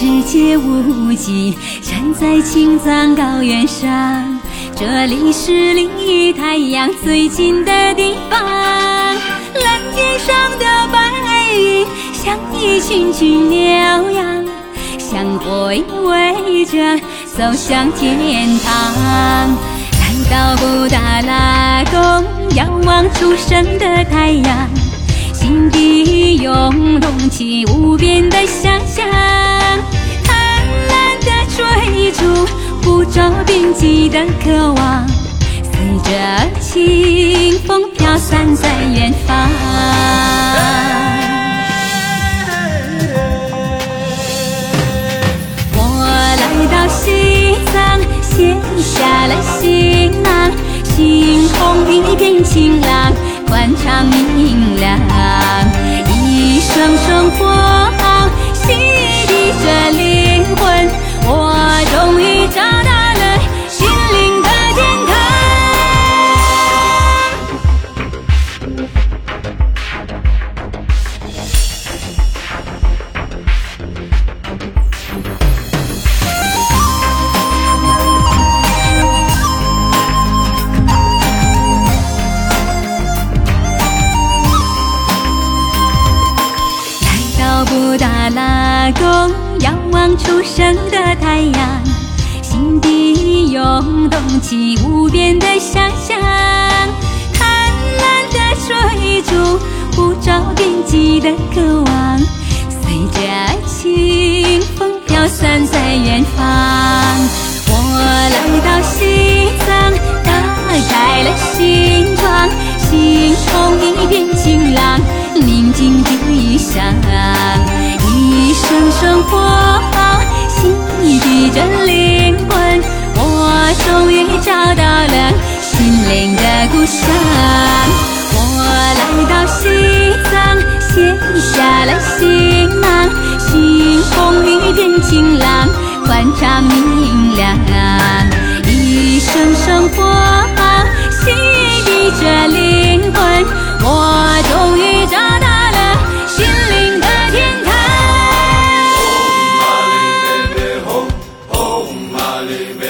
世界无际，站在青藏高原上，这里是离太阳最近的地方。蓝天上的白云像一群群牛羊，像鬼围着走向天堂。来到布达拉宫，仰望初升的太阳。心底涌动起无边的想象，追逐，不着边际的渴望，随着清风飘散在远方。我来到西藏，卸下了行囊，星空一片晴朗。宽敞明亮，一声声佛号洗涤着布达拉宫，仰望初升的太阳，心底涌动起无边的想象，贪婪的追逐，不着边际的渴望，随着清风飘散在远方。佛号洗涤着灵魂，我终于找到了心灵的故乡。我来到西藏，卸下了行囊，星空一片晴朗，宽敞明亮。一声声佛